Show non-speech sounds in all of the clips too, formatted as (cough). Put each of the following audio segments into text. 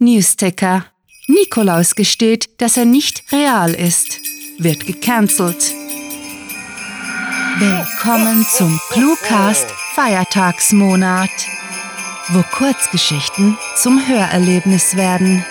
Newsticker. Nikolaus gesteht, dass er nicht real ist. Wird gecancelt. Willkommen zum Cluecast Feiertagsmonat, wo Kurzgeschichten zum Hörerlebnis werden.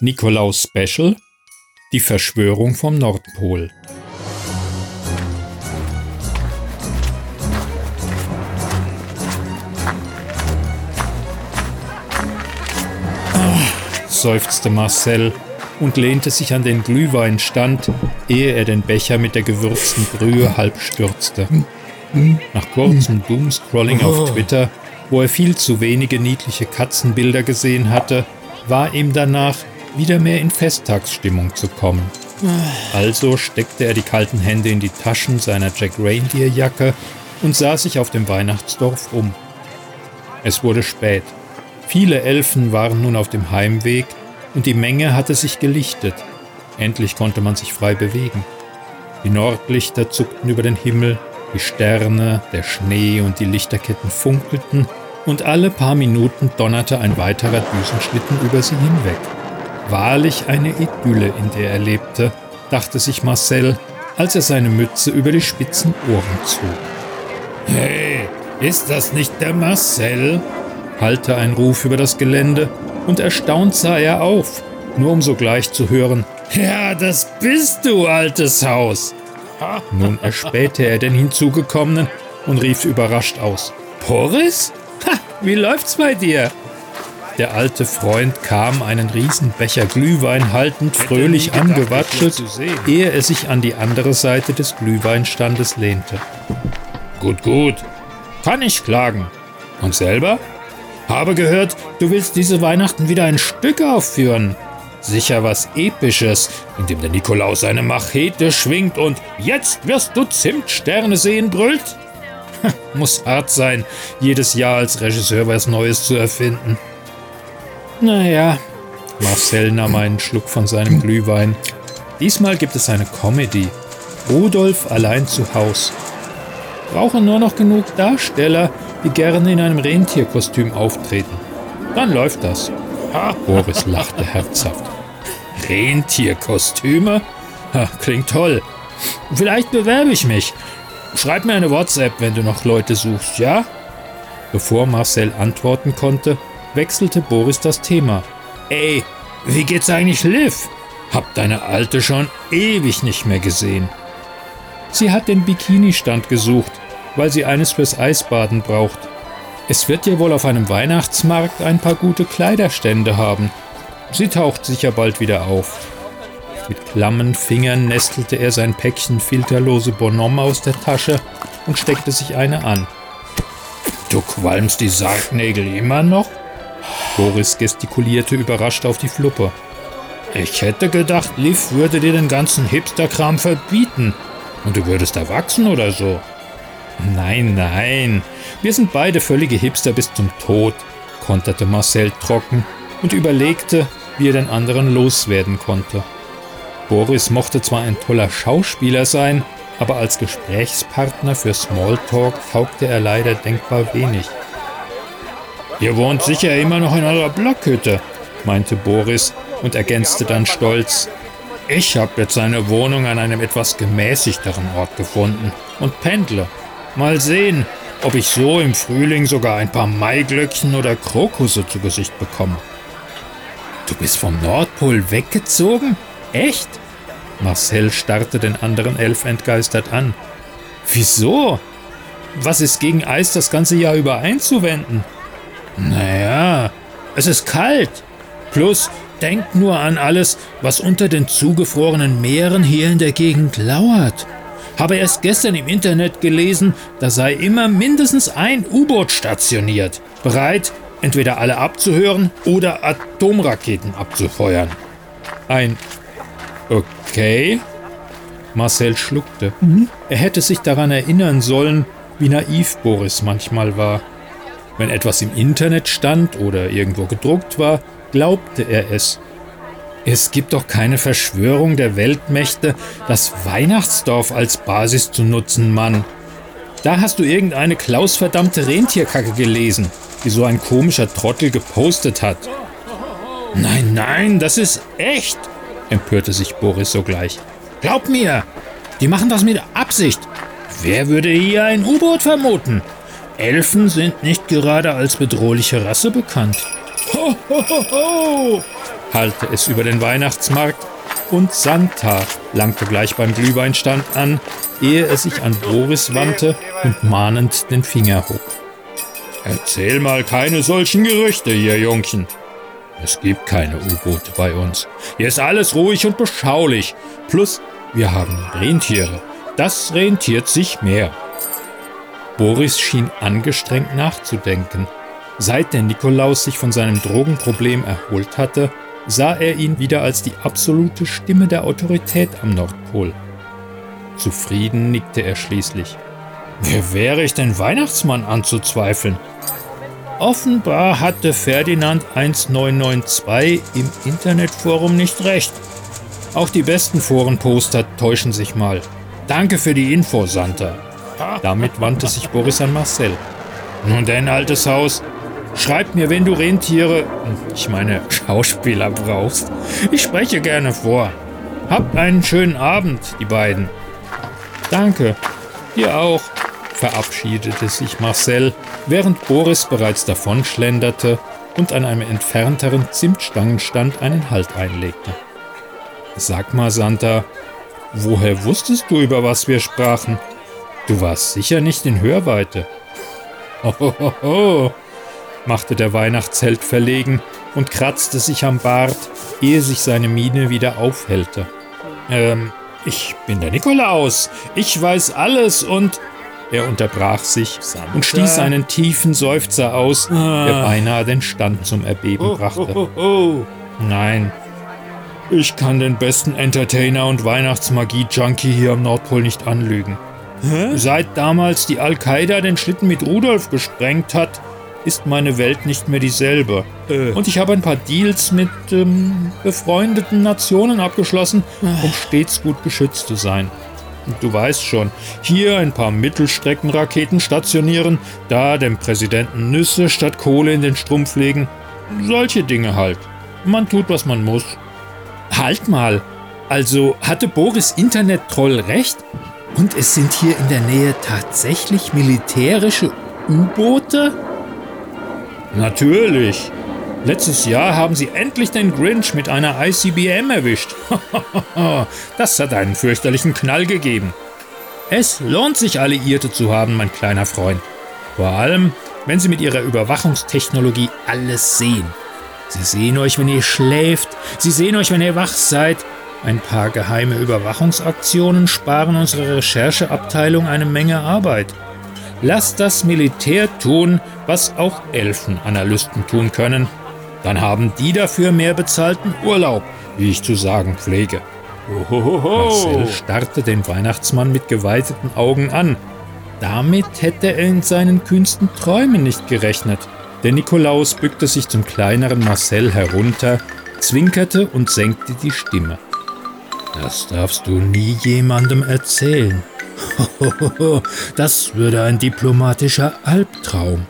Nikolaus Special Die Verschwörung vom Nordpol. Seufzte Marcel und lehnte sich an den Glühweinstand, ehe er den Becher mit der gewürzten Brühe halb stürzte. Nach kurzem Doomscrolling auf Twitter, wo er viel zu wenige niedliche Katzenbilder gesehen hatte, war ihm danach, wieder mehr in Festtagsstimmung zu kommen. Also steckte er die kalten Hände in die Taschen seiner Jack Reindeer Jacke und sah sich auf dem Weihnachtsdorf um. Es wurde spät. Viele Elfen waren nun auf dem Heimweg und die Menge hatte sich gelichtet. Endlich konnte man sich frei bewegen. Die Nordlichter zuckten über den Himmel, die Sterne, der Schnee und die Lichterketten funkelten, und alle paar Minuten donnerte ein weiterer Düsenschlitten über sie hinweg. Wahrlich eine Idylle, in der er lebte, dachte sich Marcel, als er seine Mütze über die spitzen Ohren zog. Hey, ist das nicht der Marcel? hallte ein Ruf über das Gelände, und erstaunt sah er auf, nur um sogleich zu hören, Ja, das bist du, altes Haus. Nun erspähte er den Hinzugekommenen und rief überrascht aus, Boris? Ha, wie läuft's bei dir? Der alte Freund kam, einen Riesenbecher Glühwein haltend, fröhlich angewatschelt, ehe er sich an die andere Seite des Glühweinstandes lehnte. Gut, gut. Kann ich klagen. Und selber? Habe gehört, du willst diese Weihnachten wieder ein Stück aufführen. Sicher was Episches, in dem der Nikolaus seine Machete schwingt und jetzt wirst du Zimtsterne sehen brüllt? Muss hart sein, jedes Jahr als Regisseur was Neues zu erfinden. Naja, Marcel nahm einen Schluck von seinem Glühwein. Diesmal gibt es eine Comedy. Rudolf allein zu Haus. Brauche nur noch genug Darsteller, die gerne in einem Rentierkostüm auftreten. Dann läuft das. Ha, Boris lachte herzhaft. Rentierkostüme? Ha, klingt toll. Vielleicht bewerbe ich mich. Schreib mir eine WhatsApp, wenn du noch Leute suchst, ja? Bevor Marcel antworten konnte, wechselte Boris das Thema. Ey, wie geht's eigentlich Liv? Hab deine Alte schon ewig nicht mehr gesehen. Sie hat den Bikini-Stand gesucht, weil sie eines fürs Eisbaden braucht. Es wird ja wohl auf einem Weihnachtsmarkt ein paar gute Kleiderstände haben. Sie taucht sicher bald wieder auf. Mit klammen Fingern nestelte er sein Päckchen filterlose Bonhomme aus der Tasche und steckte sich eine an. Du qualmst die Sargnägel immer noch? Boris gestikulierte überrascht auf die Fluppe. Ich hätte gedacht, Liv würde dir den ganzen Hipsterkram verbieten. Und du würdest erwachsen oder so. Nein, nein. Wir sind beide völlige Hipster bis zum Tod, konterte Marcel trocken und überlegte, wie er den anderen loswerden konnte. Boris mochte zwar ein toller Schauspieler sein, aber als Gesprächspartner für Smalltalk taugte er leider denkbar wenig. Ihr wohnt sicher immer noch in eurer Blockhütte, meinte Boris und ergänzte dann stolz. Ich habe jetzt eine Wohnung an einem etwas gemäßigteren Ort gefunden und pendle. Mal sehen, ob ich so im Frühling sogar ein paar Maiglöckchen oder Krokusse zu Gesicht bekomme. Du bist vom Nordpol weggezogen? Echt? Marcel starrte den anderen Elf entgeistert an. Wieso? Was ist gegen Eis das ganze Jahr über einzuwenden? Naja, es ist kalt. Plus, denk nur an alles, was unter den zugefrorenen Meeren hier in der Gegend lauert. Habe erst gestern im Internet gelesen, da sei immer mindestens ein U-Boot stationiert, bereit, entweder alle abzuhören oder Atomraketen abzufeuern. Ein Okay. Marcel schluckte. Mhm. Er hätte sich daran erinnern sollen, wie naiv Boris manchmal war. Wenn etwas im Internet stand oder irgendwo gedruckt war, glaubte er es. Es gibt doch keine Verschwörung der Weltmächte, das Weihnachtsdorf als Basis zu nutzen, Mann. Da hast du irgendeine klausverdammte Rentierkacke gelesen, die so ein komischer Trottel gepostet hat. Nein, nein, das ist echt, empörte sich Boris sogleich. Glaub mir, die machen das mit Absicht. Wer würde hier ein U-Boot vermuten? Elfen sind nicht gerade als bedrohliche Rasse bekannt. Ho, ho, ho, ho! Hallte es über den Weihnachtsmarkt und Santa langte gleich beim Glühweinstand an, ehe er sich an Boris wandte und mahnend den Finger hob. Erzähl mal keine solchen Gerüchte hier, Jungchen. Es gibt keine U-Boote bei uns. Hier ist alles ruhig und beschaulich. Plus, wir haben Rentiere. Das rentiert sich mehr. Boris schien angestrengt nachzudenken. Seit der Nikolaus sich von seinem Drogenproblem erholt hatte, sah er ihn wieder als die absolute Stimme der Autorität am Nordpol. Zufrieden nickte er schließlich. Wer wäre ich denn Weihnachtsmann anzuzweifeln? Offenbar hatte Ferdinand 1992 im Internetforum nicht recht. Auch die besten Forenposter täuschen sich mal. Danke für die Info, Santa. Damit wandte sich Boris an Marcel. Nun denn, altes Haus, schreib mir, wenn du Rentiere, ich meine Schauspieler brauchst. Ich spreche gerne vor. Habt einen schönen Abend, die beiden. Danke. Dir auch verabschiedete sich Marcel, während Boris bereits davonschlenderte und an einem entfernteren Zimtstangenstand einen Halt einlegte. Sag mal, Santa, woher wusstest du, über was wir sprachen? Du warst sicher nicht in Hörweite. (laughs) Hohoho, machte der Weihnachtsheld verlegen und kratzte sich am Bart, ehe sich seine Miene wieder aufhellte. Ähm, ich bin der Nikolaus. Ich weiß alles und er unterbrach sich Santa. und stieß einen tiefen Seufzer aus, ah. der beinahe den Stand zum Erbeben oh, brachte. Oh, oh, oh, Nein, ich kann den besten Entertainer und Weihnachtsmagie-Junkie hier am Nordpol nicht anlügen. Hä? Seit damals die Al-Qaida den Schlitten mit Rudolf gesprengt hat, ist meine Welt nicht mehr dieselbe. Äh. Und ich habe ein paar Deals mit ähm, befreundeten Nationen abgeschlossen, um stets gut geschützt zu sein. Du weißt schon, hier ein paar Mittelstreckenraketen stationieren, da dem Präsidenten Nüsse statt Kohle in den Strumpf legen. Solche Dinge halt. Man tut, was man muss. Halt mal. Also hatte Boris Internet-Troll recht? Und es sind hier in der Nähe tatsächlich militärische U-Boote? Natürlich. Letztes Jahr haben sie endlich den Grinch mit einer ICBM erwischt. (laughs) das hat einen fürchterlichen Knall gegeben. Es lohnt sich, Alliierte zu haben, mein kleiner Freund. Vor allem, wenn sie mit ihrer Überwachungstechnologie alles sehen. Sie sehen euch, wenn ihr schläft, sie sehen euch, wenn ihr wach seid. Ein paar geheime Überwachungsaktionen sparen unserer Rechercheabteilung eine Menge Arbeit. Lasst das Militär tun, was auch Elfenanalysten tun können, dann haben die dafür mehr bezahlten Urlaub, wie ich zu sagen pflege. Ohohoho. Marcel starrte den Weihnachtsmann mit geweiteten Augen an. Damit hätte er in seinen kühnsten Träumen nicht gerechnet. Der Nikolaus bückte sich zum kleineren Marcel herunter, zwinkerte und senkte die Stimme. Das darfst du nie jemandem erzählen. (laughs) Das würde ein diplomatischer Albtraum.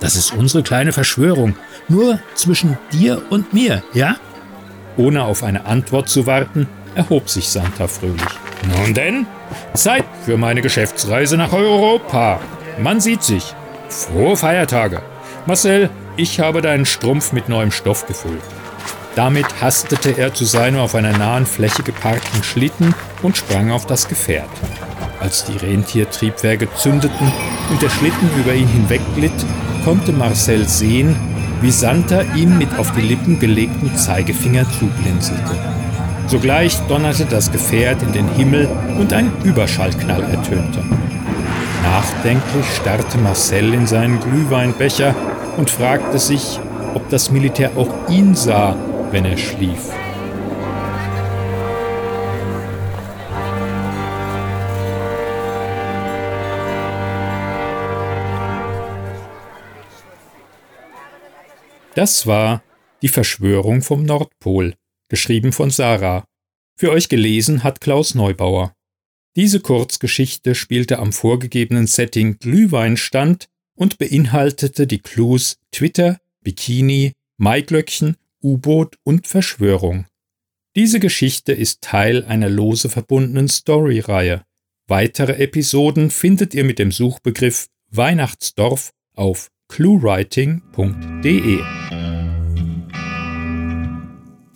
Das ist unsere kleine Verschwörung, nur zwischen dir und mir, ja? Ohne auf eine Antwort zu warten, erhob sich Santa fröhlich. Nun denn, Zeit für meine Geschäftsreise nach Europa. Man sieht sich. Frohe Feiertage. Marcel, ich habe deinen Strumpf mit neuem Stoff gefüllt. Damit hastete er zu seinem auf einer nahen Fläche geparkten Schlitten und sprang auf das Gefährt. Als die Rentiertriebwerke zündeten und der Schlitten über ihn hinwegglitt, konnte Marcel sehen, wie Santa ihm mit auf die Lippen gelegten Zeigefinger zublinzelte. Sogleich donnerte das Gefährt in den Himmel und ein Überschallknall ertönte. Nachdenklich starrte Marcel in seinen Glühweinbecher und fragte sich, ob das Militär auch ihn sah, wenn er schlief. Das war Die Verschwörung vom Nordpol, geschrieben von Sarah. Für euch gelesen hat Klaus Neubauer. Diese Kurzgeschichte spielte am vorgegebenen Setting Glühweinstand und beinhaltete die Clues Twitter, Bikini, Maiglöckchen, U-Boot und Verschwörung. Diese Geschichte ist Teil einer lose verbundenen Story-Reihe. Weitere Episoden findet ihr mit dem Suchbegriff Weihnachtsdorf auf cluewriting.de.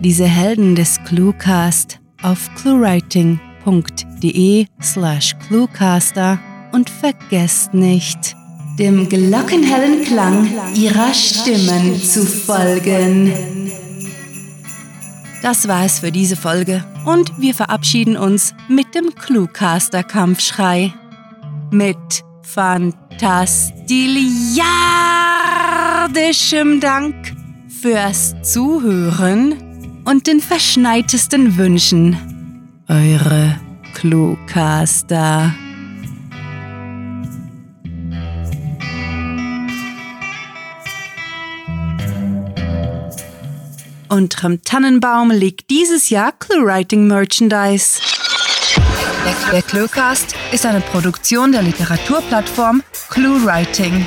diese Helden des Cluecast auf cluewriting.de slash cluecaster und vergesst nicht, dem glockenhellen Klang ihrer Stimmen zu folgen. Das war es für diese Folge und wir verabschieden uns mit dem Cluecaster-Kampfschrei. Mit fantastiliardischem Dank fürs Zuhören und den verschneitesten Wünschen. Eure Cluecaster. Unterm Tannenbaum liegt dieses Jahr ClueWriting Merchandise. Der Cluecast ist eine Produktion der Literaturplattform ClueWriting.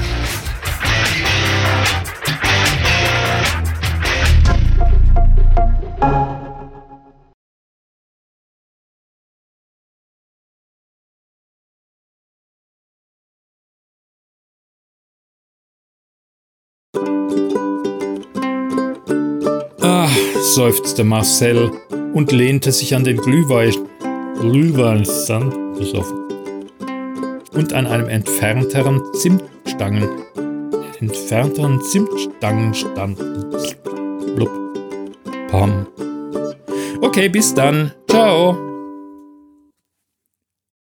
Seufzte Marcel und lehnte sich an den Glühwein, Glühweinstand und an einem entfernteren Zimtstangen, entfernteren Zimtstangen stand. Blub. Pam. Okay, bis dann. Ciao.